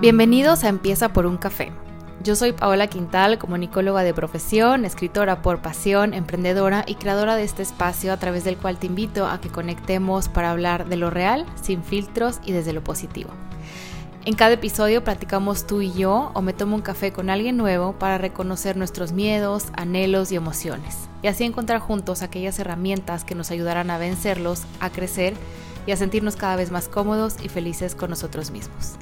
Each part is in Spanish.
Bienvenidos a Empieza por un café. Yo soy Paola Quintal, comunicóloga de profesión, escritora por pasión, emprendedora y creadora de este espacio a través del cual te invito a que conectemos para hablar de lo real, sin filtros y desde lo positivo. En cada episodio platicamos tú y yo o me tomo un café con alguien nuevo para reconocer nuestros miedos, anhelos y emociones y así encontrar juntos aquellas herramientas que nos ayudarán a vencerlos, a crecer y a sentirnos cada vez más cómodos y felices con nosotros mismos.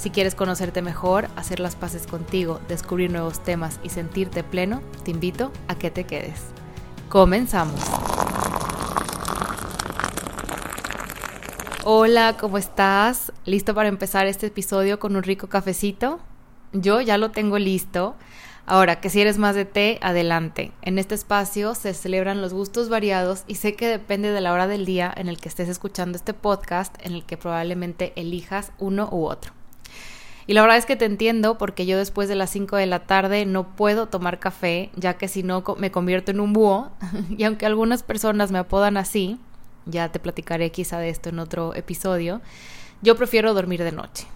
Si quieres conocerte mejor, hacer las paces contigo, descubrir nuevos temas y sentirte pleno, te invito a que te quedes. Comenzamos. Hola, ¿cómo estás? ¿Listo para empezar este episodio con un rico cafecito? Yo ya lo tengo listo. Ahora, que si eres más de té, adelante. En este espacio se celebran los gustos variados y sé que depende de la hora del día en el que estés escuchando este podcast, en el que probablemente elijas uno u otro. Y la verdad es que te entiendo porque yo después de las 5 de la tarde no puedo tomar café, ya que si no me convierto en un búho. y aunque algunas personas me apodan así, ya te platicaré quizá de esto en otro episodio, yo prefiero dormir de noche.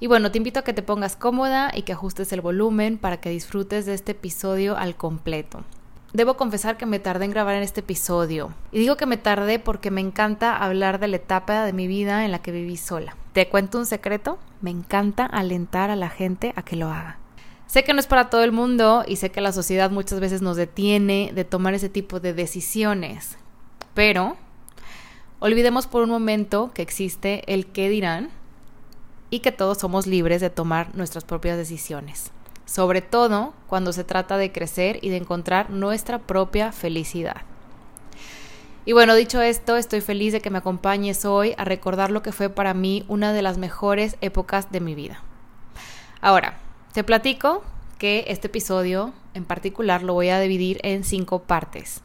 Y bueno, te invito a que te pongas cómoda y que ajustes el volumen para que disfrutes de este episodio al completo. Debo confesar que me tardé en grabar en este episodio. Y digo que me tardé porque me encanta hablar de la etapa de mi vida en la que viví sola. ¿Te cuento un secreto? Me encanta alentar a la gente a que lo haga. Sé que no es para todo el mundo y sé que la sociedad muchas veces nos detiene de tomar ese tipo de decisiones. Pero olvidemos por un momento que existe el qué dirán y que todos somos libres de tomar nuestras propias decisiones sobre todo cuando se trata de crecer y de encontrar nuestra propia felicidad. Y bueno, dicho esto, estoy feliz de que me acompañes hoy a recordar lo que fue para mí una de las mejores épocas de mi vida. Ahora, te platico que este episodio en particular lo voy a dividir en cinco partes.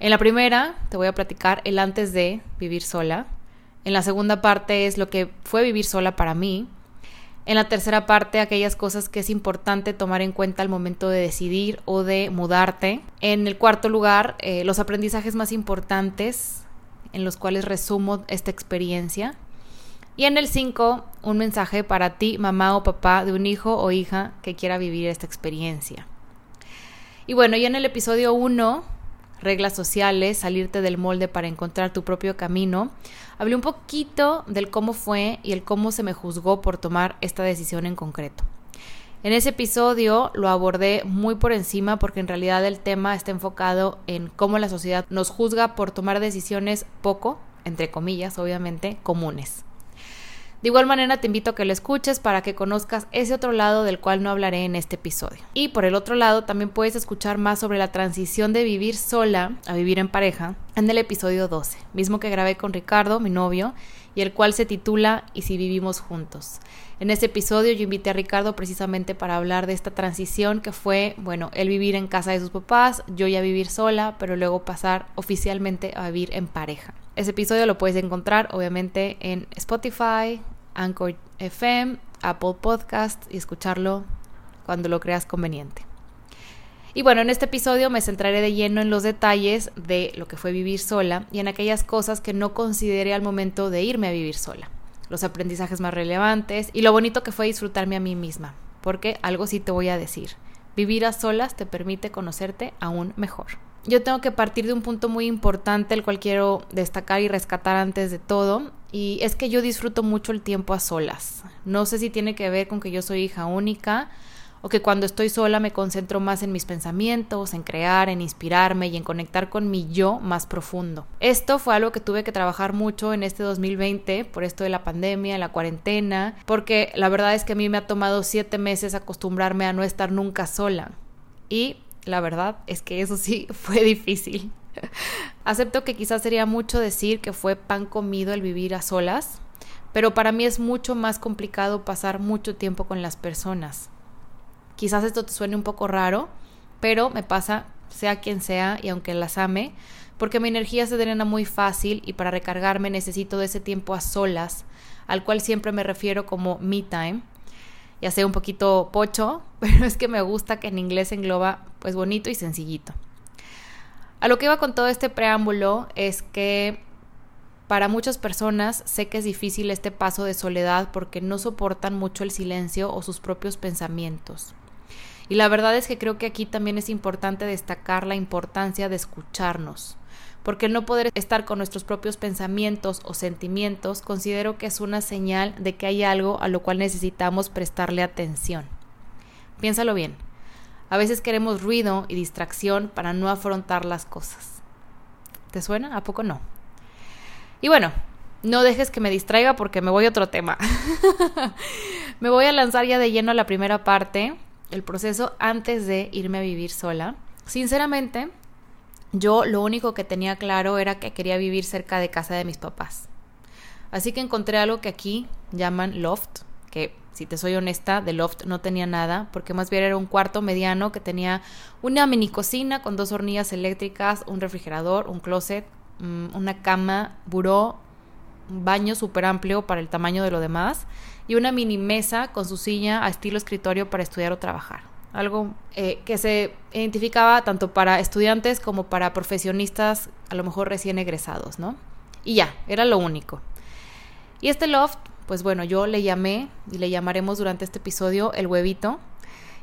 En la primera te voy a platicar el antes de vivir sola. En la segunda parte es lo que fue vivir sola para mí. En la tercera parte, aquellas cosas que es importante tomar en cuenta al momento de decidir o de mudarte. En el cuarto lugar, eh, los aprendizajes más importantes en los cuales resumo esta experiencia. Y en el 5, un mensaje para ti, mamá o papá de un hijo o hija que quiera vivir esta experiencia. Y bueno, y en el episodio 1 reglas sociales, salirte del molde para encontrar tu propio camino, hablé un poquito del cómo fue y el cómo se me juzgó por tomar esta decisión en concreto. En ese episodio lo abordé muy por encima porque en realidad el tema está enfocado en cómo la sociedad nos juzga por tomar decisiones poco, entre comillas, obviamente, comunes. De igual manera te invito a que lo escuches para que conozcas ese otro lado del cual no hablaré en este episodio. Y por el otro lado también puedes escuchar más sobre la transición de vivir sola a vivir en pareja en el episodio 12, mismo que grabé con Ricardo, mi novio, y el cual se titula ¿Y si vivimos juntos? En ese episodio yo invité a Ricardo precisamente para hablar de esta transición que fue, bueno, él vivir en casa de sus papás, yo ya vivir sola, pero luego pasar oficialmente a vivir en pareja. Ese episodio lo puedes encontrar obviamente en Spotify, Anchor FM, Apple Podcast y escucharlo cuando lo creas conveniente. Y bueno, en este episodio me centraré de lleno en los detalles de lo que fue vivir sola y en aquellas cosas que no consideré al momento de irme a vivir sola, los aprendizajes más relevantes y lo bonito que fue disfrutarme a mí misma, porque algo sí te voy a decir, vivir a solas te permite conocerte aún mejor yo tengo que partir de un punto muy importante, el cual quiero destacar y rescatar antes de todo, y es que yo disfruto mucho el tiempo a solas. No sé si tiene que ver con que yo soy hija única o que cuando estoy sola me concentro más en mis pensamientos, en crear, en inspirarme y en conectar con mi yo más profundo. Esto fue algo que tuve que trabajar mucho en este 2020 por esto de la pandemia, la cuarentena, porque la verdad es que a mí me ha tomado siete meses acostumbrarme a no estar nunca sola. Y la verdad es que eso sí fue difícil. Acepto que quizás sería mucho decir que fue pan comido el vivir a solas, pero para mí es mucho más complicado pasar mucho tiempo con las personas. Quizás esto te suene un poco raro, pero me pasa sea quien sea y aunque las ame, porque mi energía se drena muy fácil y para recargarme necesito de ese tiempo a solas, al cual siempre me refiero como me time, ya sea un poquito pocho, pero es que me gusta que en inglés engloba pues bonito y sencillito. A lo que iba con todo este preámbulo es que para muchas personas sé que es difícil este paso de soledad porque no soportan mucho el silencio o sus propios pensamientos. Y la verdad es que creo que aquí también es importante destacar la importancia de escucharnos, porque el no poder estar con nuestros propios pensamientos o sentimientos considero que es una señal de que hay algo a lo cual necesitamos prestarle atención. Piénsalo bien. A veces queremos ruido y distracción para no afrontar las cosas. ¿Te suena? ¿A poco no? Y bueno, no dejes que me distraiga porque me voy a otro tema. me voy a lanzar ya de lleno a la primera parte, el proceso antes de irme a vivir sola. Sinceramente, yo lo único que tenía claro era que quería vivir cerca de casa de mis papás. Así que encontré algo que aquí llaman loft, que si te soy honesta, de loft no tenía nada, porque más bien era un cuarto mediano que tenía una mini cocina con dos hornillas eléctricas, un refrigerador, un closet, mm, una cama, buró, un baño súper amplio para el tamaño de lo demás y una mini mesa con su silla a estilo escritorio para estudiar o trabajar. Algo eh, que se identificaba tanto para estudiantes como para profesionistas, a lo mejor recién egresados, ¿no? Y ya, era lo único. Y este loft pues bueno, yo le llamé y le llamaremos durante este episodio el huevito.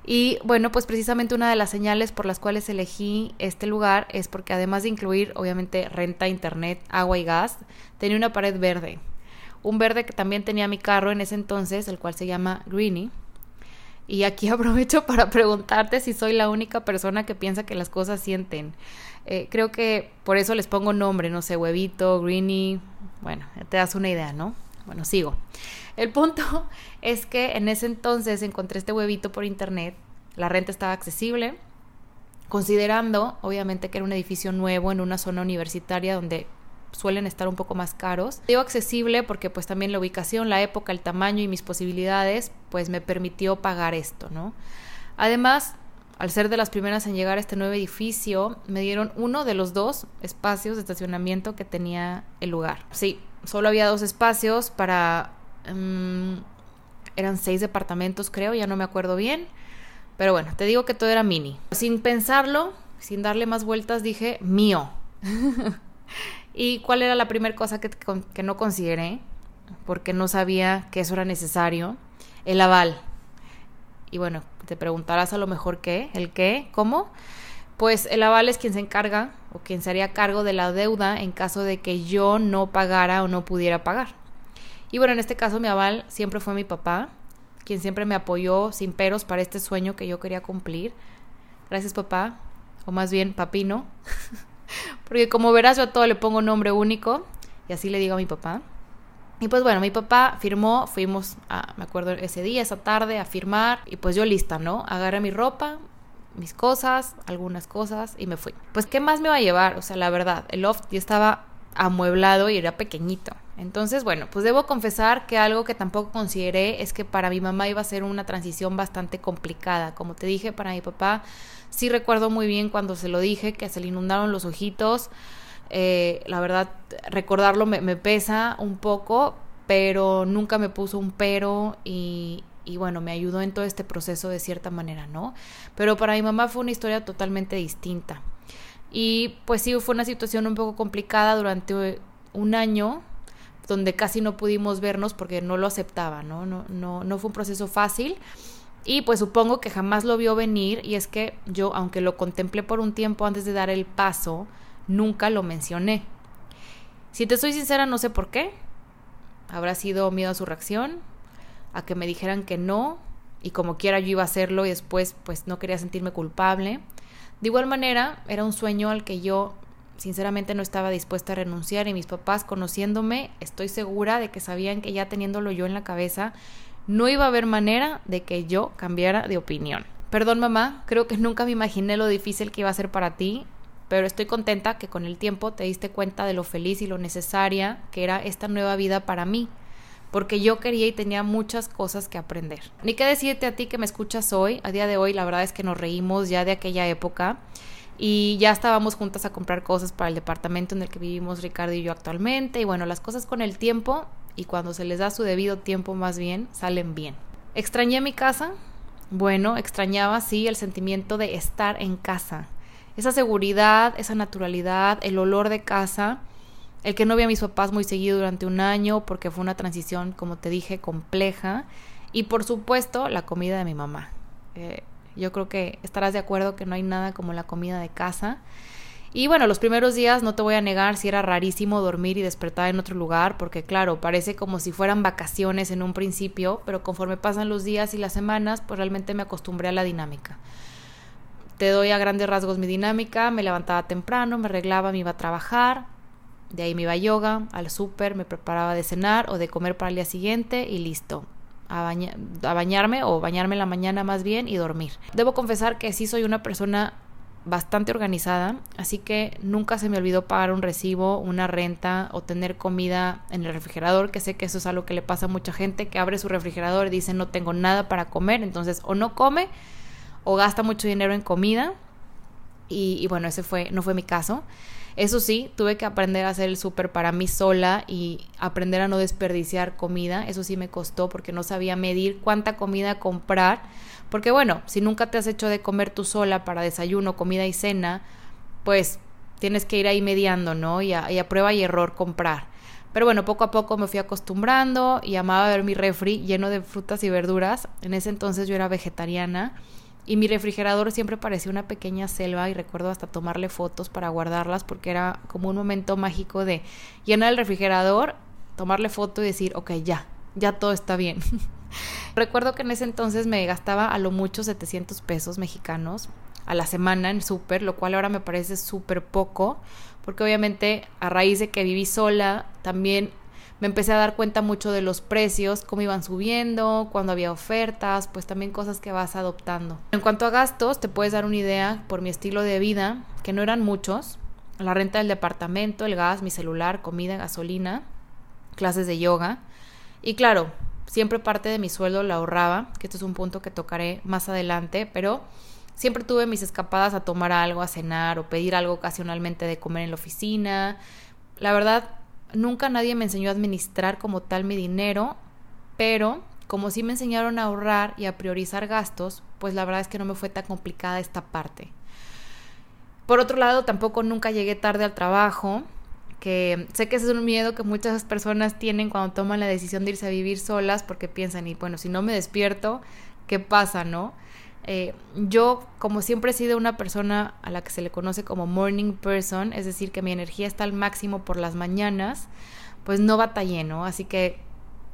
Y bueno, pues precisamente una de las señales por las cuales elegí este lugar es porque además de incluir obviamente renta, internet, agua y gas, tenía una pared verde. Un verde que también tenía mi carro en ese entonces, el cual se llama Greenie. Y aquí aprovecho para preguntarte si soy la única persona que piensa que las cosas sienten. Eh, creo que por eso les pongo nombre, no sé, huevito, Greenie. Bueno, te das una idea, ¿no? Bueno, sigo. El punto es que en ese entonces encontré este huevito por internet, la renta estaba accesible, considerando obviamente que era un edificio nuevo en una zona universitaria donde suelen estar un poco más caros. Digo accesible porque pues también la ubicación, la época, el tamaño y mis posibilidades pues me permitió pagar esto, ¿no? Además, al ser de las primeras en llegar a este nuevo edificio, me dieron uno de los dos espacios de estacionamiento que tenía el lugar. Sí, solo había dos espacios para... Em, eran seis departamentos, creo, ya no me acuerdo bien. Pero bueno, te digo que todo era mini. Sin pensarlo, sin darle más vueltas, dije, mío. ¿Y cuál era la primera cosa que, que no consideré? Porque no sabía que eso era necesario. El aval. Y bueno, te preguntarás a lo mejor qué, el qué, cómo. Pues el aval es quien se encarga o quien se haría cargo de la deuda en caso de que yo no pagara o no pudiera pagar. Y bueno, en este caso mi aval siempre fue mi papá, quien siempre me apoyó sin peros para este sueño que yo quería cumplir. Gracias papá, o más bien papino, porque como verás yo a todo le pongo nombre único y así le digo a mi papá. Y pues bueno, mi papá firmó, fuimos, a, me acuerdo ese día, esa tarde, a firmar y pues yo lista, ¿no? Agarré mi ropa, mis cosas, algunas cosas y me fui. Pues, ¿qué más me va a llevar? O sea, la verdad, el loft ya estaba amueblado y era pequeñito. Entonces, bueno, pues debo confesar que algo que tampoco consideré es que para mi mamá iba a ser una transición bastante complicada. Como te dije, para mi papá sí recuerdo muy bien cuando se lo dije, que se le inundaron los ojitos. Eh, la verdad, recordarlo me, pesa un poco, pero nunca me puso un pero y, y bueno, me ayudó en todo este proceso de cierta manera, ¿no? Pero para mi mamá fue una historia totalmente distinta. Y pues sí, fue una situación un poco complicada durante un año donde casi no pudimos vernos porque no lo aceptaba, ¿no? No, no, no fue un proceso fácil. Y pues supongo que jamás lo vio venir y es que yo, aunque lo contemplé por un tiempo antes de dar el paso, nunca lo mencioné. Si te soy sincera, no sé por qué. Habrá sido miedo a su reacción, a que me dijeran que no y como quiera yo iba a hacerlo y después pues no quería sentirme culpable. De igual manera, era un sueño al que yo sinceramente no estaba dispuesta a renunciar y mis papás conociéndome, estoy segura de que sabían que ya teniéndolo yo en la cabeza, no iba a haber manera de que yo cambiara de opinión. Perdón mamá, creo que nunca me imaginé lo difícil que iba a ser para ti, pero estoy contenta que con el tiempo te diste cuenta de lo feliz y lo necesaria que era esta nueva vida para mí porque yo quería y tenía muchas cosas que aprender. Ni qué decirte a ti que me escuchas hoy, a día de hoy la verdad es que nos reímos ya de aquella época y ya estábamos juntas a comprar cosas para el departamento en el que vivimos Ricardo y yo actualmente y bueno, las cosas con el tiempo y cuando se les da su debido tiempo más bien, salen bien. ¿Extrañé mi casa? Bueno, extrañaba sí el sentimiento de estar en casa. Esa seguridad, esa naturalidad, el olor de casa el que no vi a mis papás muy seguido durante un año porque fue una transición, como te dije, compleja. Y por supuesto, la comida de mi mamá. Eh, yo creo que estarás de acuerdo que no hay nada como la comida de casa. Y bueno, los primeros días no te voy a negar si era rarísimo dormir y despertar en otro lugar, porque claro, parece como si fueran vacaciones en un principio, pero conforme pasan los días y las semanas, pues realmente me acostumbré a la dinámica. Te doy a grandes rasgos mi dinámica, me levantaba temprano, me arreglaba, me iba a trabajar, de ahí me iba a yoga, al súper, me preparaba de cenar o de comer para el día siguiente y listo. A, a, bañarme o bañarme la mañana más bien y dormir. Debo confesar que sí soy una persona bastante organizada, así que nunca se me olvidó pagar un recibo, una renta o tener comida en el refrigerador, que sé que eso es algo que le pasa a mucha gente que abre su refrigerador y dice no tengo nada para comer, entonces o no come o gasta mucho dinero en comida y, y bueno, ese fue, no fue mi caso. Eso sí, tuve que aprender a hacer el súper para mí sola y aprender a no desperdiciar comida. Eso sí me costó porque no sabía medir cuánta comida comprar porque bueno, si nunca te has hecho de comer tú sola para desayuno, comida y cena, pues tienes que ir ahí mediando, ¿no? Y a, prueba y error comprar. Pero bueno, poco a poco me fui acostumbrando y amaba ver mi refri lleno de frutas y verduras. En ese entonces yo era vegetariana y mi refrigerador siempre parecía una pequeña selva y recuerdo hasta tomarle fotos para guardarlas porque era como un momento mágico de llenar el refrigerador, tomarle foto y decir, ok, ya, ya todo está bien. Recuerdo que en ese entonces me gastaba a lo mucho 700 pesos mexicanos a la semana en súper, lo cual ahora me parece súper poco, porque obviamente a raíz de que viví sola, también me empecé a dar cuenta mucho de los precios, cómo iban subiendo, cuando había ofertas, pues también cosas que vas adoptando. En cuanto a gastos, te puedes dar una idea por mi estilo de vida, que no eran muchos, la renta del departamento, el gas, mi celular, comida, gasolina, clases de yoga. Y claro, siempre parte de mi sueldo la ahorraba, que esto es un punto que tocaré más adelante, pero siempre tuve mis escapadas a tomar algo, a cenar o pedir algo ocasionalmente de comer en la oficina. La verdad, nunca nadie me enseñó a administrar como tal mi dinero, pero como sí me enseñaron a ahorrar y a priorizar gastos, pues la verdad es que no me fue tan complicada esta parte. Por otro lado, tampoco nunca llegué tarde al trabajo, que sé que ese es un miedo que muchas personas tienen cuando toman la decisión de irse a vivir solas porque piensan, y bueno, si no me despierto, ¿qué pasa, no? Eh, yo, como siempre he sido una persona a la que se le conoce como morning person, es decir, que mi energía está al máximo por las mañanas, pues no batallé, ¿no? Así que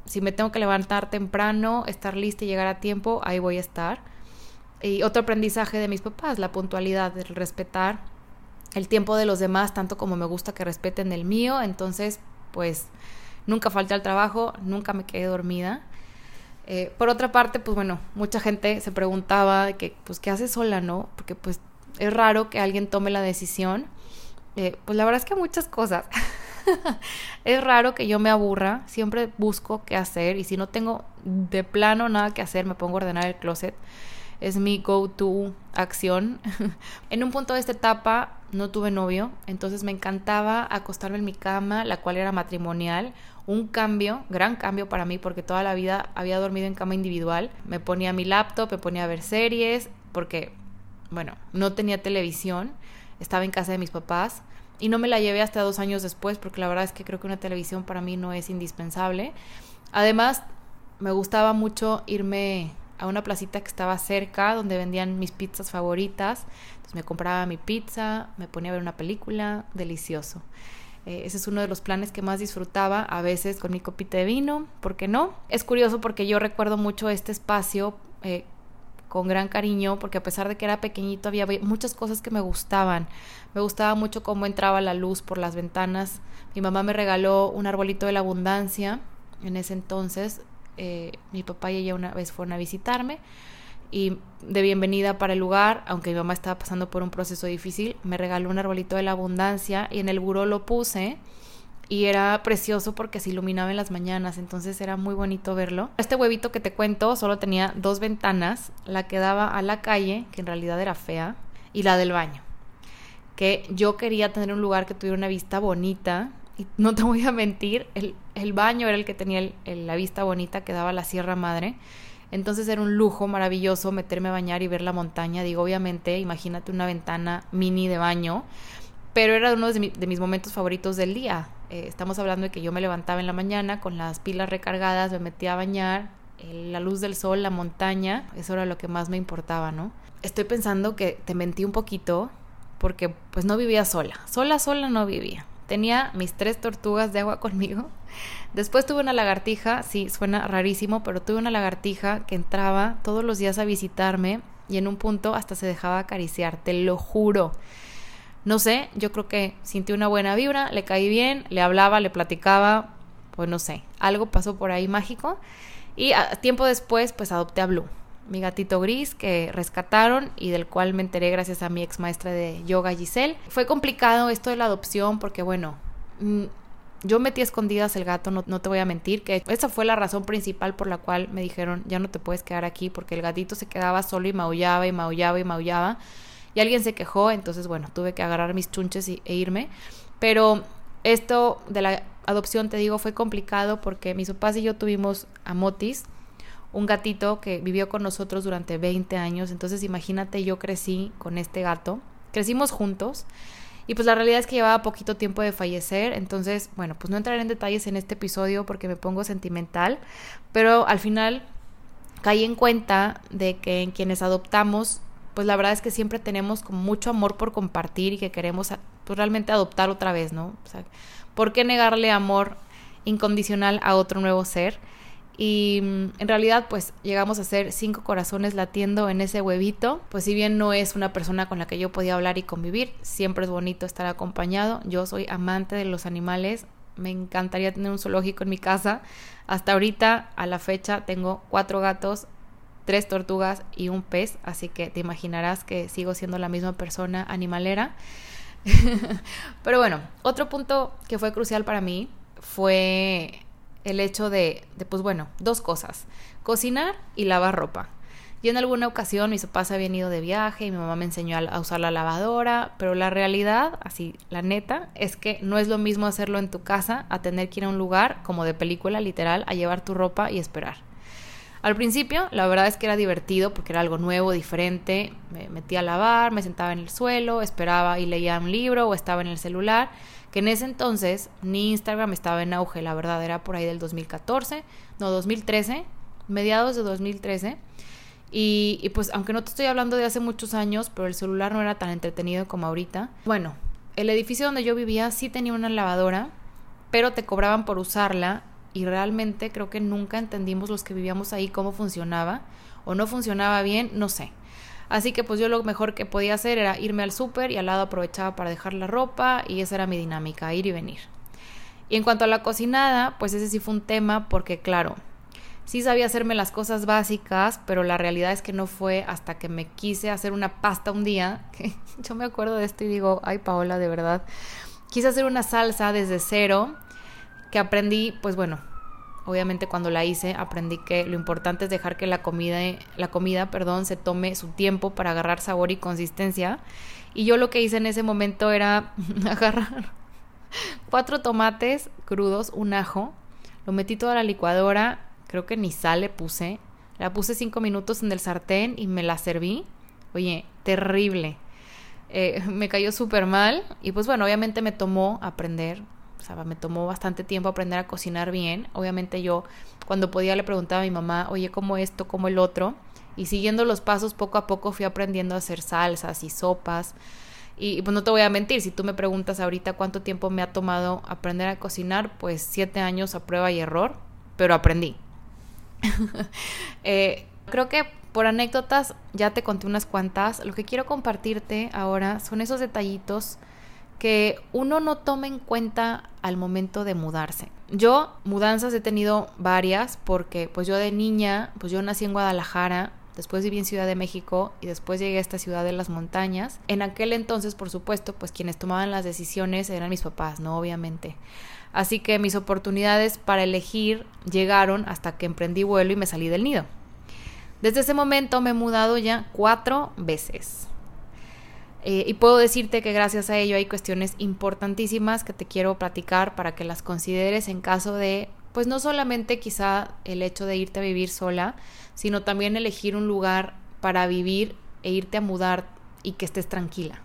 si me tengo que levantar temprano, estar lista y llegar a tiempo, ahí voy a estar. Y otro aprendizaje de mis papás, la puntualidad, el respetar el tiempo de los demás tanto como me gusta que respeten el mío, entonces pues nunca falté al trabajo, nunca me quedé dormida. Eh, por otra parte, pues bueno, mucha gente se preguntaba que, pues, ¿qué haces sola, no? Porque pues es raro que alguien tome la decisión. Eh, pues la verdad es que muchas cosas. es raro que yo me aburra, siempre busco qué hacer y si no tengo de plano nada que hacer, me pongo a ordenar el closet es mi go-to acción. en un punto de esta etapa no tuve novio, entonces me encantaba acostarme en mi cama, la cual era matrimonial. Un cambio, gran cambio para mí, porque toda la vida había dormido en cama individual. Me ponía mi laptop, me ponía a ver series, porque, bueno, no tenía televisión, estaba en casa de mis papás. Y no me la llevé hasta dos años después, porque la verdad es que creo que una televisión para mí no es indispensable. Además, me gustaba mucho irme a una placita que estaba cerca donde vendían mis pizzas favoritas. Entonces me compraba mi pizza, me ponía a ver una película, delicioso. Eh, ese es uno de los planes que más disfrutaba, a veces con mi copita de vino, ¿por qué no? Es curioso porque yo recuerdo mucho este espacio eh, con gran cariño, porque a pesar de que era pequeñito había muchas cosas que me gustaban. Me gustaba mucho cómo entraba la luz por las ventanas. Mi mamá me regaló un arbolito de la abundancia en ese entonces, eh, mi papá y ella una vez fueron a visitarme y de bienvenida para el lugar, aunque mi mamá estaba pasando por un proceso difícil, me regaló un arbolito de la abundancia y en el buró lo puse y era precioso porque se iluminaba en las mañanas, entonces era muy bonito verlo. Este huevito que te cuento solo tenía dos ventanas, la que daba a la calle, que en realidad era fea, y la del baño, que yo quería tener un lugar que tuviera una vista bonita y no te voy a mentir, el, el baño era el que tenía la vista bonita que daba la Sierra Madre. Entonces era un lujo maravilloso meterme a bañar y ver la montaña. Digo, obviamente, imagínate una ventana mini de baño, pero era uno de, mis momentos favoritos del día. Eh, estamos hablando de que yo me levantaba en la mañana con las pilas recargadas, me metía a bañar, la luz del sol, la montaña, eso era lo que más me importaba, ¿no? Estoy pensando que te mentí un poquito porque pues no vivía sola, sola, sola no vivía. Tenía mis tres tortugas de agua conmigo. Después tuve una lagartija, sí, suena rarísimo, pero tuve una lagartija que entraba todos los días a visitarme y en un punto hasta se dejaba acariciar, te lo juro. No sé, yo creo que sintió una buena vibra, le caí bien, le hablaba, le platicaba, pues no sé, algo pasó por ahí mágico. Y a tiempo después, pues adopté a Blue, mi gatito gris que rescataron y del cual me enteré gracias a mi ex maestra de yoga Giselle. Fue complicado esto de la adopción porque, bueno, mm, yo metí a escondidas el gato, no, no, te voy a mentir, que esa fue la razón principal por la cual me dijeron, ya no te puedes quedar aquí, porque el gatito se quedaba solo y maullaba y maullaba y maullaba y alguien se quejó, entonces bueno, tuve que agarrar mis chunches e irme. Pero esto de la adopción, te digo, fue complicado porque mis papás y yo tuvimos a Motis, un gatito que vivió con nosotros durante 20 años. Entonces imagínate, yo crecí con este gato, crecimos juntos. Y pues la realidad es que llevaba poquito tiempo de fallecer, entonces, bueno, pues no entraré en detalles en este episodio porque me pongo sentimental, pero al final caí en cuenta de que en quienes adoptamos pues la verdad es que siempre tenemos como mucho amor por compartir y que queremos pues, realmente adoptar otra vez, ¿no? O sea, ¿por qué negarle amor incondicional a otro nuevo ser? Y mm, en realidad pues llegamos a ser cinco corazones latiendo en ese huevito. Pues si bien no es una persona con la que yo podía hablar y convivir, siempre es bonito estar acompañado. Yo soy amante de los animales, me encantaría tener un zoológico en mi casa. Hasta ahorita, a la fecha, tengo cuatro gatos, tres tortugas y un pez, así que te imaginarás que sigo siendo la misma persona animalera. Pero bueno, otro punto que fue crucial para mí fue el hecho de, de, pues bueno, dos cosas, cocinar y lavar ropa. Yo en alguna ocasión mis papás habían ido de viaje y mi mamá me enseñó a usar la lavadora, pero la realidad, así, la neta, es que no es lo mismo hacerlo en tu casa a tener que ir a un lugar como de película literal a llevar tu ropa y esperar. Al principio, la verdad es que era divertido porque era algo nuevo, diferente. Me metía a lavar, me sentaba en el suelo, esperaba y leía un libro o estaba en el celular. Que en ese entonces ni Instagram estaba en auge, la verdad, era por ahí del 2014, no, 2013, mediados de 2013. Y, y pues, aunque no te estoy hablando de hace muchos años, pero el celular no era tan entretenido como ahorita. Bueno, el edificio donde yo vivía sí tenía una lavadora, pero te cobraban por usarla y realmente creo que nunca entendimos los que vivíamos ahí cómo funcionaba o no funcionaba bien, no sé. Así que pues yo lo mejor que podía hacer era irme al súper y al lado aprovechaba para dejar la ropa y esa era mi dinámica, ir y venir. Y en cuanto a la cocinada, pues ese sí fue un tema porque claro, sí sabía hacerme las cosas básicas, pero la realidad es que no fue hasta que me quise hacer una pasta un día, que yo me acuerdo de esto y digo, ay Paola, de verdad, quise hacer una salsa desde cero que aprendí, pues bueno, obviamente cuando la hice aprendí que lo importante es dejar que la comida, la comida, perdón, se tome su tiempo para agarrar sabor y consistencia. Y yo lo que hice en ese momento era agarrar cuatro tomates crudos, un ajo, lo metí toda la licuadora, creo que ni sal le puse, la puse cinco minutos en el sartén y me la serví. Oye, terrible. Eh, me cayó súper mal y pues bueno, obviamente me tomó aprender sea, me tomó bastante tiempo aprender a cocinar bien. Obviamente yo cuando podía le preguntaba a mi mamá, oye, ¿cómo esto? ¿Cómo el otro? Y siguiendo los pasos poco a poco fui aprendiendo a hacer salsas y sopas. Y, pues no te voy a mentir, si tú me preguntas ahorita cuánto tiempo me ha tomado aprender a cocinar, pues siete años a prueba y error, pero aprendí. Eh, creo que por anécdotas ya te conté unas cuantas. Lo que quiero compartirte ahora son esos detallitos que uno no toma en cuenta al momento de mudarse. Yo mudanzas he tenido varias porque pues yo de niña, pues yo nací en Guadalajara, después viví en Ciudad de México y después llegué a esta ciudad de las montañas. En aquel entonces, por supuesto, pues quienes tomaban las decisiones eran mis papás, ¿no? Obviamente. Así que mis oportunidades para elegir llegaron hasta que emprendí vuelo y me salí del nido. Desde ese momento me he mudado ya cuatro veces. Eh, y puedo decirte que gracias a ello hay cuestiones importantísimas que te quiero platicar para que las consideres en caso de, pues no solamente quizá el hecho de irte a vivir sola, sino también elegir un lugar para vivir e irte a mudar y que estés tranquila.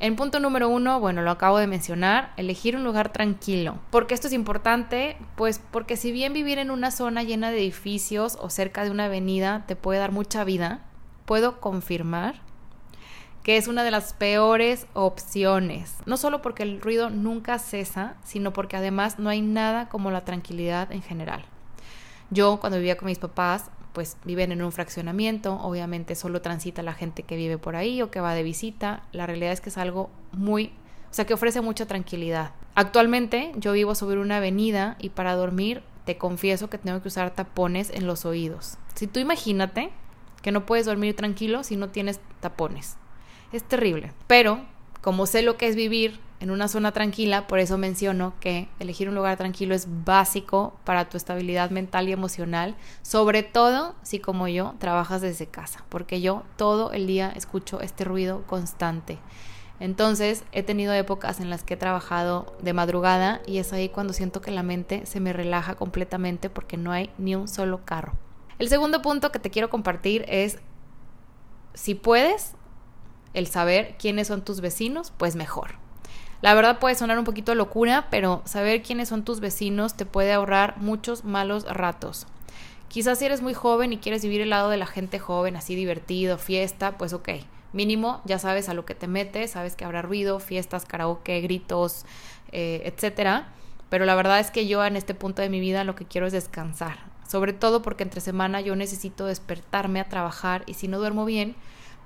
En punto número uno, bueno, lo acabo de mencionar, elegir un lugar tranquilo. ¿Por qué esto es importante? Pues porque si bien vivir en una zona llena de edificios o cerca de una avenida te puede dar mucha vida, puedo confirmar que es una de las peores opciones. No solo porque el ruido nunca cesa, sino porque además no hay nada como la tranquilidad en general. Yo cuando vivía con mis papás, pues viven en un fraccionamiento, obviamente solo transita la gente que vive por ahí o que va de visita. La realidad es que es algo muy, o sea, que ofrece mucha tranquilidad. Actualmente yo vivo sobre una avenida y para dormir te confieso que tengo que usar tapones en los oídos. Si tú imagínate que no puedes dormir tranquilo si no tienes tapones. Es terrible. Pero como sé lo que es vivir en una zona tranquila, por eso menciono que elegir un lugar tranquilo es básico para tu estabilidad mental y emocional, sobre todo si como yo trabajas desde casa, porque yo todo el día escucho este ruido constante. Entonces he tenido épocas en las que he trabajado de madrugada y es ahí cuando siento que la mente se me relaja completamente porque no hay ni un solo carro. El segundo punto que te quiero compartir es, si puedes, el saber quiénes son tus vecinos, pues mejor. La verdad puede sonar un poquito locura, pero saber quiénes son tus vecinos te puede ahorrar muchos malos ratos. Quizás si eres muy joven y quieres vivir el lado de la gente joven, así divertido, fiesta, pues ok. Mínimo, ya sabes a lo que te metes, sabes que habrá ruido, fiestas, karaoke, gritos, eh, etcétera. Pero la verdad es que yo en este punto de mi vida lo que quiero es descansar. Sobre todo porque entre semana yo necesito despertarme a trabajar y si no duermo bien,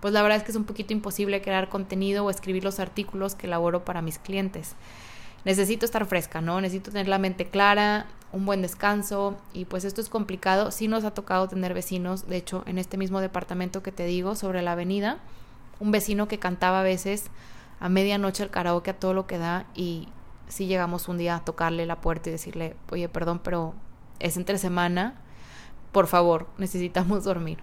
pues la verdad es que es un poquito imposible crear contenido o escribir los artículos que elaboro para mis clientes. Necesito estar fresca, ¿no? Necesito tener la mente clara, un buen descanso y pues esto es complicado. Sí nos ha tocado tener vecinos, de hecho, en este mismo departamento que te digo, sobre la avenida, un vecino que cantaba a veces a medianoche el karaoke a todo lo que da y sí llegamos un día a tocarle la puerta y decirle, oye, perdón, pero es entre semana, por favor, necesitamos dormir.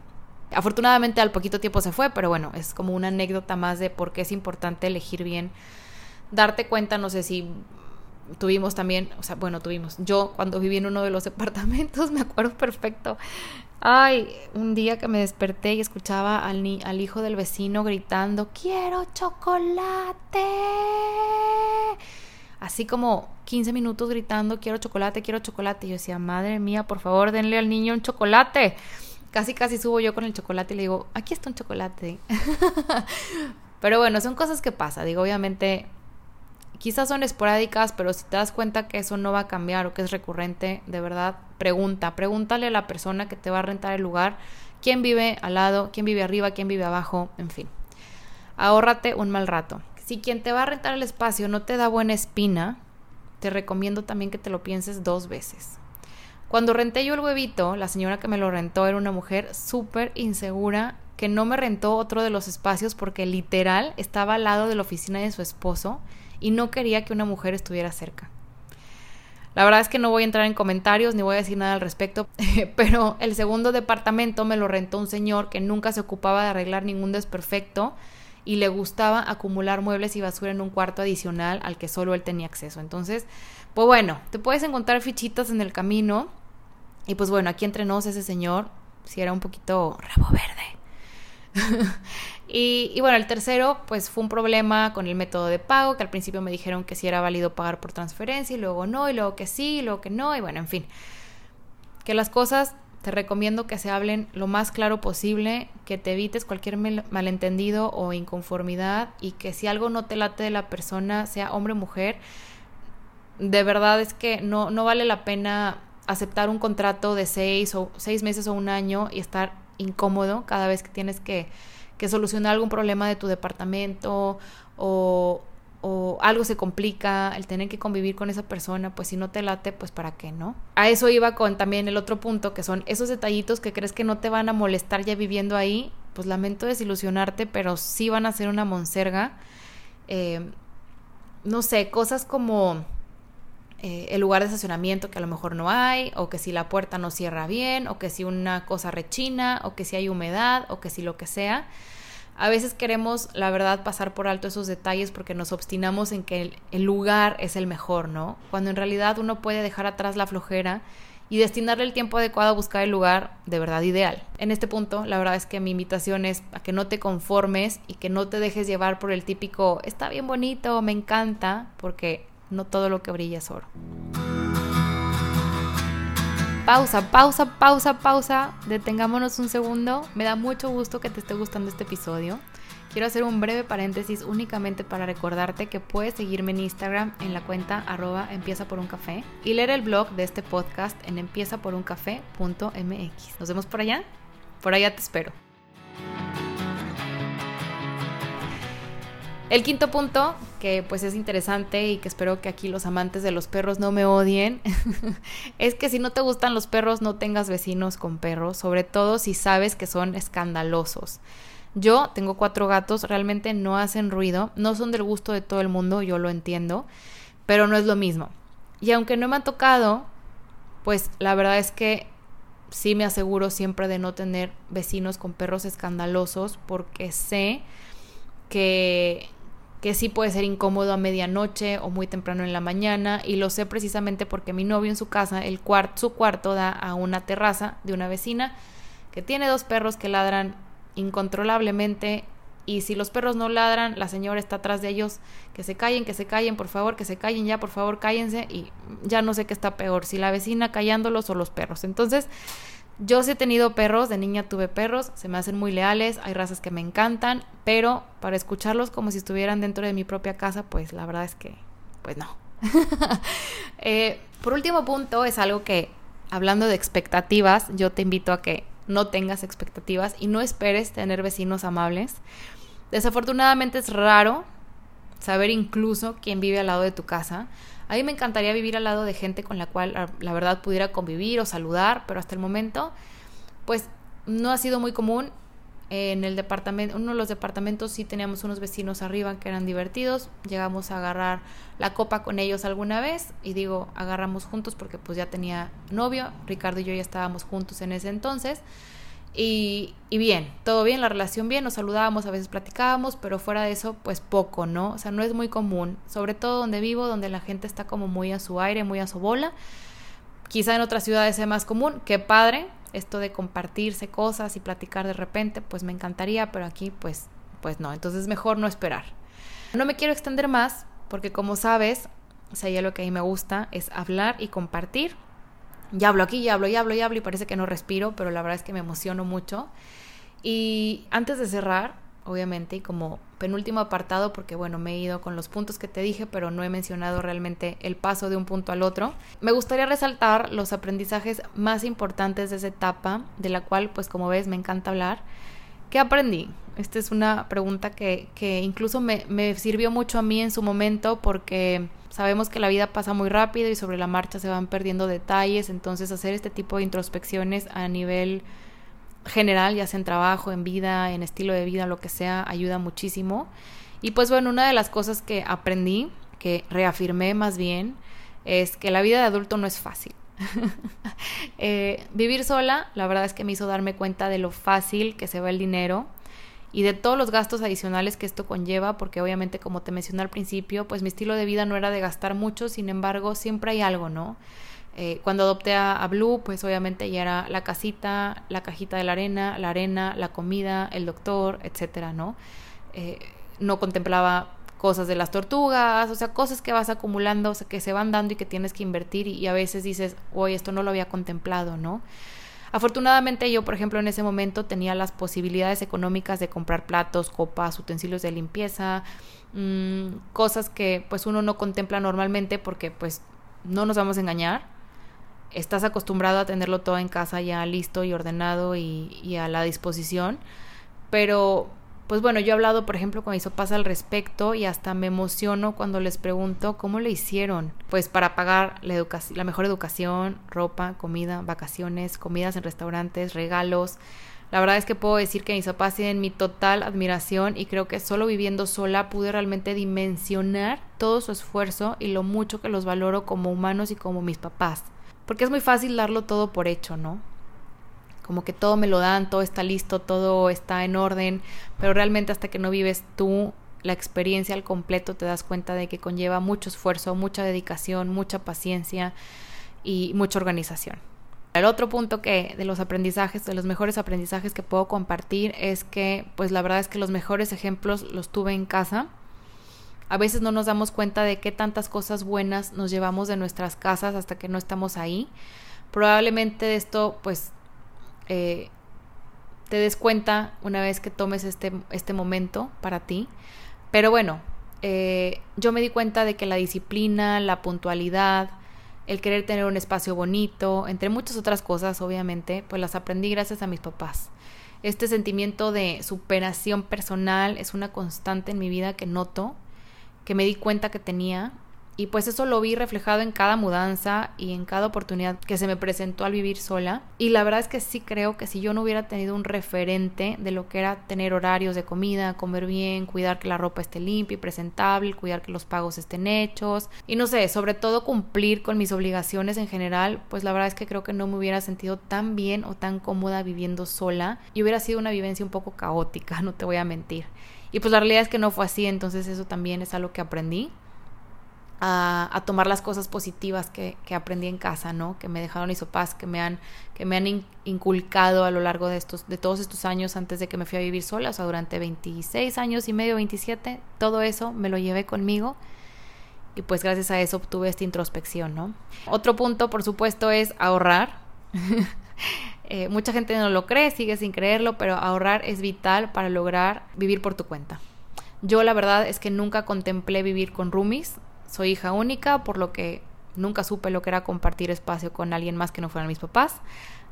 Afortunadamente al poquito tiempo se fue, pero bueno, es como una anécdota más de por qué es importante elegir bien. Darte cuenta, no sé si tuvimos también, o sea, bueno, tuvimos. Yo cuando viví en uno de los departamentos, me acuerdo perfecto. Ay, un día que me desperté y escuchaba al, ni al hijo del vecino gritando, quiero chocolate. Así como 15 minutos gritando, quiero chocolate, quiero chocolate. Y yo decía, madre mía, por favor, denle al niño un chocolate casi casi subo yo con el chocolate y le digo, aquí está un chocolate. pero bueno, son cosas que pasan. Digo, obviamente, quizás son esporádicas, pero si te das cuenta que eso no va a cambiar o que es recurrente, de verdad, pregunta. Pregúntale a la persona que te va a rentar el lugar quién vive al lado, quién vive arriba, quién vive abajo, en fin. Ahórrate un mal rato. Si quien te va a rentar el espacio no te da buena espina, te recomiendo también que te lo pienses dos veces. Cuando renté yo el huevito, la señora que me lo rentó era una mujer súper insegura que no me rentó otro de los espacios porque literal estaba al lado de la oficina de su esposo y no quería que una mujer estuviera cerca. La verdad es que no voy a entrar en comentarios ni voy a decir nada al respecto, pero el segundo departamento me lo rentó un señor que nunca se ocupaba de arreglar ningún desperfecto y le gustaba acumular muebles y basura en un cuarto adicional al que solo él tenía acceso. Entonces, pues bueno, te puedes encontrar fichitas en el camino. Y pues bueno, aquí entre nos ese señor, si era un poquito rabo verde. y, bueno, el tercero, pues fue un problema con el método de pago, que al principio me dijeron que sí era válido pagar por transferencia y luego no, y luego que sí, y luego que no, y bueno, en fin. Que las cosas te recomiendo que se hablen lo más claro posible, que te evites cualquier malentendido o inconformidad y que si algo no te late de la persona, sea hombre o mujer, de verdad es que no, no vale la pena aceptar un contrato de seis o seis meses o un año y estar incómodo cada vez que tienes que, que solucionar algún problema de tu departamento o, o algo se complica, el tener que convivir con esa persona, pues si no te late, pues para qué, ¿no? A eso iba con también el otro punto, que son esos detallitos que crees que no te van a molestar ya viviendo ahí, pues lamento desilusionarte, pero sí van a ser una monserga. Eh, no sé, cosas como eh, el lugar de estacionamiento que a lo mejor no hay, o que si la puerta no cierra bien, o que si una cosa rechina, o que si hay humedad, o que si lo que sea. A veces queremos, la verdad, pasar por alto esos detalles porque nos obstinamos en que el, lugar es el mejor, ¿no? Cuando en realidad uno puede dejar atrás la flojera y destinarle el tiempo adecuado a buscar el lugar de verdad ideal. En este punto, la verdad es que mi invitación es a que no te conformes y que no te dejes llevar por el típico, está bien bonito, me encanta, porque no todo lo que brilla es oro. Pausa, pausa, pausa, pausa. Detengámonos un segundo. Me da mucho gusto que te esté gustando este episodio. Quiero hacer un breve paréntesis únicamente para recordarte que puedes seguirme en Instagram en la cuenta arroba empieza por un café y leer el blog de este podcast en empiezaporuncafé.mx. Nos vemos por allá. Por allá te espero. El quinto punto, que pues es interesante y que espero que aquí los amantes de los perros no me odien, es que si no te gustan los perros no tengas vecinos con perros, sobre todo si sabes que son escandalosos. Yo tengo cuatro gatos, realmente no hacen ruido, no son del gusto de todo el mundo, yo lo entiendo, pero no es lo mismo. Y aunque no me ha tocado, pues la verdad es que sí me aseguro siempre de no tener vecinos con perros escandalosos porque sé que, que sí puede ser incómodo a medianoche o muy temprano en la mañana y lo sé precisamente porque mi novio en su casa, el su cuarto da a una terraza de una vecina que tiene dos perros que ladran incontrolablemente y si los perros no ladran, la señora está atrás de ellos, que se callen, que se callen, por favor, que se callen ya, por favor, cállense y ya no sé qué está peor, si la vecina callándolos o los perros. Entonces, yo sí he tenido perros, de niña tuve perros, se me hacen muy leales, hay razas que me encantan, pero para escucharlos como si estuvieran dentro de mi propia casa, pues la verdad es que, pues no. Eh, por último punto, es algo que, hablando de expectativas, yo te invito a que no tengas expectativas y no esperes tener vecinos amables. Desafortunadamente es raro saber incluso quién vive al lado de tu casa. A mí me encantaría vivir al lado de gente con la cual la verdad pudiera convivir o saludar, pero hasta el momento pues no ha sido muy común. En el departamento, uno de los departamentos sí teníamos unos vecinos arriba que eran divertidos, llegamos a agarrar la copa con ellos alguna vez y digo, agarramos juntos porque pues ya tenía novio, Ricardo y yo ya estábamos juntos en ese entonces y, bien, todo bien, la relación bien, nos saludábamos, a veces platicábamos, pero fuera de eso pues poco, ¿no? O sea, no es muy común, sobre todo donde vivo, donde la gente está como muy a su aire, muy a su bola. Quizá en otras ciudades sea más común, qué padre, esto de compartirse cosas y platicar de repente, pues me encantaría, pero aquí pues, pues no, entonces mejor no esperar. No me quiero extender más porque como sabes, o sea, ya lo que a mí me gusta es hablar y compartir. Ya hablo aquí, ya hablo, ya hablo, ya hablo y parece que no respiro, pero la verdad es que me emociono mucho. Y antes de cerrar, obviamente, y como penúltimo apartado, porque bueno, me he ido con los puntos que te dije, pero no he mencionado realmente el paso de un punto al otro. Me gustaría resaltar los aprendizajes más importantes de esa etapa, de la cual, pues como ves, me encanta hablar. ¿Qué aprendí? Esta es una pregunta que, que incluso me, me sirvió mucho a mí en su momento porque sabemos que la vida pasa muy rápido y sobre la marcha se van perdiendo detalles, entonces hacer este tipo de introspecciones a nivel general, ya sea en trabajo, en vida, en estilo de vida, lo que sea, ayuda muchísimo. Y pues bueno, una de las cosas que aprendí, que reafirmé más bien, es que la vida de adulto no es fácil. Eh, vivir sola, la verdad es que me hizo darme cuenta de lo fácil que se va el dinero y de todos los gastos adicionales que esto conlleva, porque obviamente como te mencioné al principio, pues mi estilo de vida no era de gastar mucho, sin embargo siempre hay algo, ¿no? Eh, cuando adopté a, Blue, pues obviamente ya era la casita, la cajita de la arena, la arena, la comida, el doctor, etcétera, ¿no? Eh, no contemplaba cosas de las tortugas, o sea, cosas que vas acumulando, o sea, que se van dando y que tienes que invertir y, a veces dices, oye, esto no lo había contemplado, ¿no? Afortunadamente yo, por ejemplo, en ese momento tenía las posibilidades económicas de comprar platos, copas, utensilios de limpieza, mmm, cosas que pues uno no contempla normalmente porque pues no nos vamos a engañar, estás acostumbrado a tenerlo todo en casa ya listo y ordenado y, a la disposición. Pero, pues bueno, yo he hablado, por ejemplo, con mis papás al respecto y hasta me emociono cuando les pregunto cómo le hicieron. Pues para pagar la, la mejor educación, ropa, comida, vacaciones, comidas en restaurantes, regalos. La verdad es que puedo decir que mis papás tienen mi total admiración y creo que solo viviendo sola pude realmente dimensionar todo su esfuerzo y lo mucho que los valoro como humanos y como mis papás. Porque es muy fácil darlo todo por hecho, ¿no? Como que todo me lo dan, todo está listo, todo está en orden, pero realmente hasta que no vives tú la experiencia al completo te das cuenta de que conlleva mucho esfuerzo, mucha dedicación, mucha paciencia y mucha organización. El otro punto que de los aprendizajes, de los mejores aprendizajes que puedo compartir es que pues la verdad es que los mejores ejemplos los tuve en casa. A veces no nos damos cuenta de qué tantas cosas buenas nos llevamos de nuestras casas hasta que no estamos ahí. Probablemente esto pues eh, te des cuenta una vez que tomes este, este momento para ti. Pero bueno, eh, yo me di cuenta de que la disciplina, la puntualidad, el querer tener un espacio bonito, entre muchas otras cosas, obviamente, pues las aprendí gracias a mis papás. Este sentimiento de superación personal es una constante en mi vida que noto, que me di cuenta que tenía y pues eso lo vi reflejado en cada mudanza y en cada oportunidad que se me presentó al vivir sola. Y la verdad es que sí creo que si yo no hubiera tenido un referente de lo que era tener horarios de comida, comer bien, cuidar que la ropa esté limpia y presentable, cuidar que los pagos estén hechos y no sé, sobre todo cumplir con mis obligaciones en general, pues la verdad es que creo que no me hubiera sentido tan bien o tan cómoda viviendo sola y hubiera sido una vivencia un poco caótica, no te voy a mentir. Y pues la realidad es que no fue así, entonces eso también es algo que aprendí a, tomar las cosas positivas que, aprendí en casa, ¿no? Que me dejaron mis papás, que me han, que me han inculcado a lo largo de estos, de todos estos años antes de que me fui a vivir sola, o sea, durante 26 años y medio, 27, todo eso me lo llevé conmigo y pues gracias a eso obtuve esta introspección, ¿no? Otro punto, por supuesto, es ahorrar. Eh, mucha gente no lo cree, sigue sin creerlo, pero ahorrar es vital para lograr vivir por tu cuenta. Yo la verdad es que nunca contemplé vivir con roomies, soy hija única, por lo que nunca supe lo que era compartir espacio con alguien más que no fueran mis papás.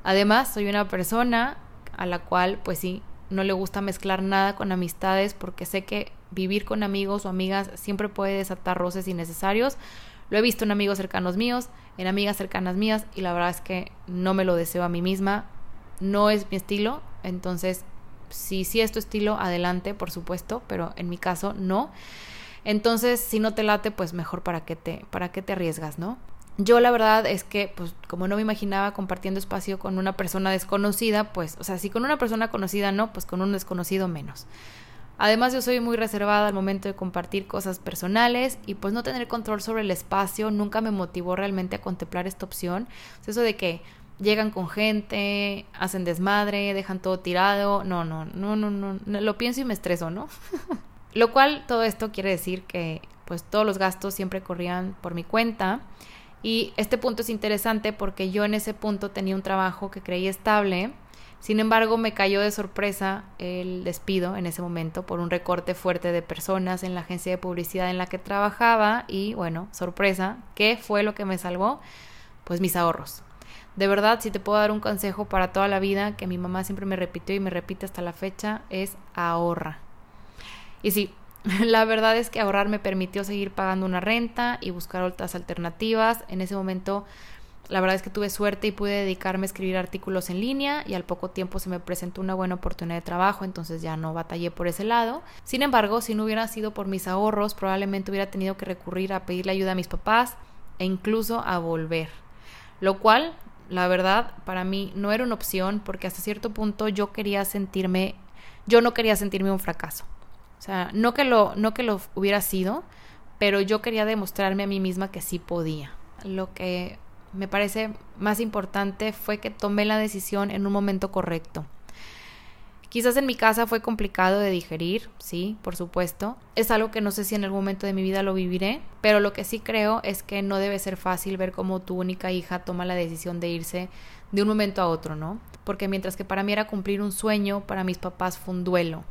Además, soy una persona a la cual, pues sí, no le gusta mezclar nada con amistades porque sé que vivir con amigos o amigas siempre puede desatar roces innecesarios. Lo he visto en amigos cercanos míos, en amigas cercanas mías y la verdad es que no me lo deseo a mí misma. No es mi estilo, entonces si sí es tu estilo, adelante, por supuesto, pero en mi caso no. Entonces, si no te late, pues mejor para qué te, para qué te arriesgas, ¿no? Yo la verdad es que, pues como no me imaginaba compartiendo espacio con una persona desconocida, pues, o sea, si con una persona conocida no, pues con un desconocido menos. Además yo soy muy reservada al momento de compartir cosas personales y pues no tener control sobre el espacio nunca me motivó realmente a contemplar esta opción. eso de que llegan con gente, hacen desmadre, dejan todo tirado, no, no, no, no, no, lo pienso y me estreso, ¿no? Lo cual todo esto quiere decir que pues todos los gastos siempre corrían por mi cuenta. Y este punto es interesante porque yo en ese punto tenía un trabajo que creía estable. Sin embargo, me cayó de sorpresa el despido en ese momento por un recorte fuerte de personas en la agencia de publicidad en la que trabajaba y bueno, sorpresa, ¿qué fue lo que me salvó? Pues mis ahorros. De verdad, si te puedo dar un consejo para toda la vida que mi mamá siempre me repitió y me repite hasta la fecha, es ahorra. Y sí, la verdad es que ahorrar me permitió seguir pagando una renta y buscar otras alternativas. En ese momento, la verdad es que tuve suerte y pude dedicarme a escribir artículos en línea y al poco tiempo se me presentó una buena oportunidad de trabajo, entonces ya no batallé por ese lado. Sin embargo, si no hubiera sido por mis ahorros, probablemente hubiera tenido que recurrir a pedirle ayuda a mis papás e incluso a volver. Lo cual, la verdad, para mí no era una opción porque hasta cierto punto yo quería sentirme, yo no quería sentirme un fracaso. O sea, no que lo, no que lo hubiera sido, pero yo quería demostrarme a mí misma que sí podía. Lo que me parece más importante fue que tomé la decisión en un momento correcto. Quizás en mi casa fue complicado de digerir, sí, por supuesto. Es algo que no sé si en algún momento de mi vida lo viviré, pero lo que sí creo es que no debe ser fácil ver cómo tu única hija toma la decisión de irse de un momento a otro, ¿no? Porque mientras que para mí era cumplir un sueño, para mis papás fue un duelo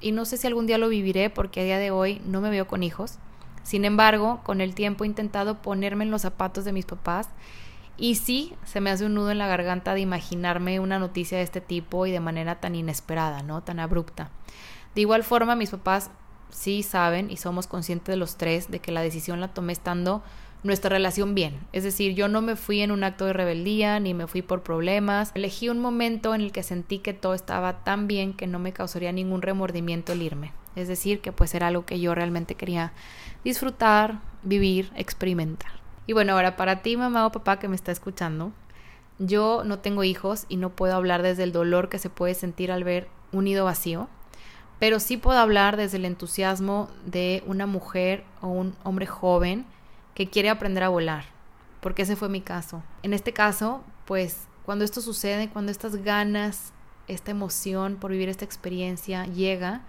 y no sé si algún día lo viviré porque a día de hoy no me veo con hijos. Sin embargo, con el tiempo he intentado ponerme en los zapatos de mis papás y sí, se me hace un nudo en la garganta de imaginarme una noticia de este tipo y de manera tan inesperada, ¿no? Tan abrupta. De igual forma, mis papás sí saben y somos conscientes de los tres de que la decisión la tomé estando nuestra relación bien. Es decir, yo no me fui en un acto de rebeldía ni me fui por problemas. Elegí un momento en el que sentí que todo estaba tan bien que no me causaría ningún remordimiento el irme. Es decir, que pues era algo que yo realmente quería disfrutar, vivir, experimentar. Y bueno, ahora para ti, mamá o papá que me está escuchando, yo no tengo hijos y no puedo hablar desde el dolor que se puede sentir al ver un nido vacío, pero sí puedo hablar desde el entusiasmo de una mujer o un hombre joven que quiere aprender a volar, porque ese fue mi caso. En este caso, pues cuando esto sucede, cuando estas ganas, esta emoción por vivir esta experiencia llega,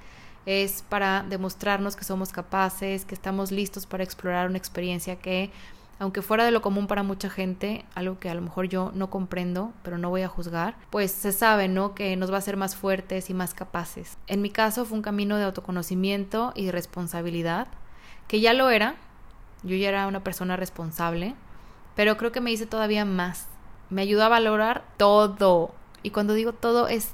es para demostrarnos que somos capaces, que estamos listos para explorar una experiencia que, aunque fuera de lo común para mucha gente, algo que a lo mejor yo no comprendo, pero no voy a juzgar, pues se sabe, ¿no? Que nos va a hacer más fuertes y más capaces. En mi caso fue un camino de autoconocimiento y responsabilidad, que ya lo era, yo ya era una persona responsable, pero creo que me hice todavía más. Me ayudó a valorar todo. Y cuando digo todo es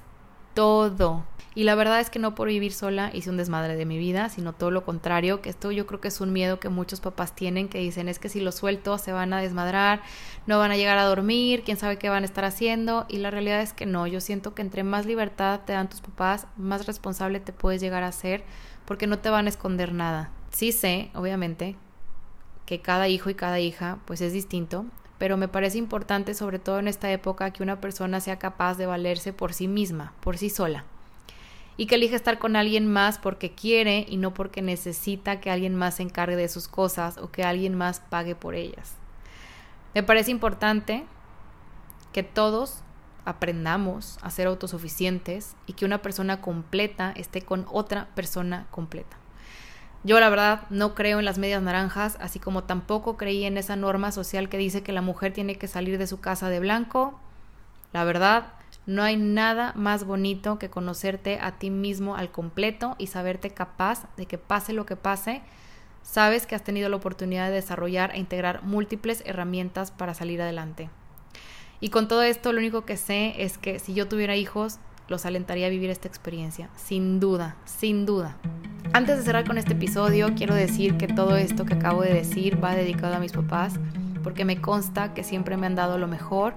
todo. Y la verdad es que no por vivir sola hice un desmadre de mi vida, sino todo lo contrario, que esto yo creo que es un miedo que muchos papás tienen, que dicen es que si lo suelto se van a desmadrar, no van a llegar a dormir, quién sabe qué van a estar haciendo. Y la realidad es que no, yo siento que entre más libertad te dan tus papás, más responsable te puedes llegar a ser, porque no te van a esconder nada. Sí sé, obviamente, que cada hijo y cada hija pues es distinto, pero me parece importante sobre todo en esta época que una persona sea capaz de valerse por sí misma, por sí sola. Y que elija estar con alguien más porque quiere y no porque necesita que alguien más se encargue de sus cosas o que alguien más pague por ellas. Me parece importante que todos aprendamos a ser autosuficientes y que una persona completa esté con otra persona completa. Yo la verdad no creo en las medias naranjas, así como tampoco creí en esa norma social que dice que la mujer tiene que salir de su casa de blanco. La verdad, no hay nada más bonito que conocerte a ti mismo al completo y saberte capaz de que pase lo que pase, sabes que has tenido la oportunidad de desarrollar e integrar múltiples herramientas para salir adelante. Y con todo esto lo único que sé es que si yo tuviera hijos, los alentaría a vivir esta experiencia, sin duda, sin duda. Antes de cerrar con este episodio, quiero decir que todo esto que acabo de decir va dedicado a mis papás, porque me consta que siempre me han dado lo mejor,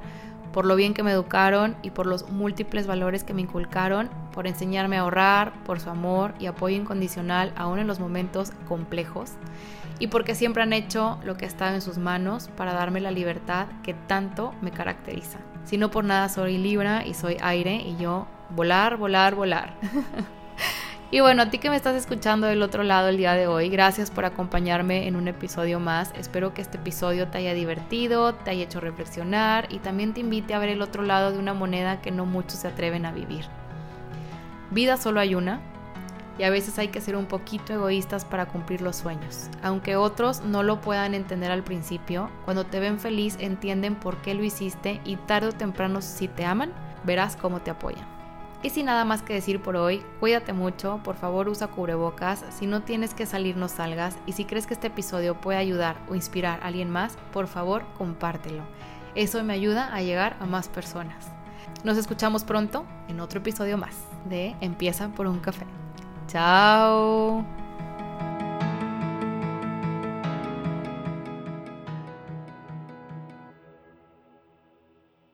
por lo bien que me educaron y por los múltiples valores que me inculcaron, por enseñarme a ahorrar, por su amor y apoyo incondicional aún en los momentos complejos, y porque siempre han hecho lo que ha estado en sus manos para darme la libertad que tanto me caracteriza. Si no por nada soy Libra y soy aire y yo volar, volar, volar. y bueno, a ti que me estás escuchando del otro lado el día de hoy, gracias por acompañarme en un episodio más. Espero que este episodio te haya divertido, te haya hecho reflexionar y también te invite a ver el otro lado de una moneda que no muchos se atreven a vivir. Vida solo hay una y a veces hay que ser un poquito egoístas para cumplir los sueños. Aunque otros no lo puedan entender al principio, cuando te ven feliz entienden por qué lo hiciste y tarde o temprano si te aman, verás cómo te apoyan. Y sin nada más que decir por hoy, cuídate mucho, por favor usa cubrebocas, si no tienes que salir no salgas y si crees que este episodio puede ayudar o inspirar a alguien más, por favor compártelo. Eso me ayuda a llegar a más personas. Nos escuchamos pronto en otro episodio más de Empieza por un café. Chao.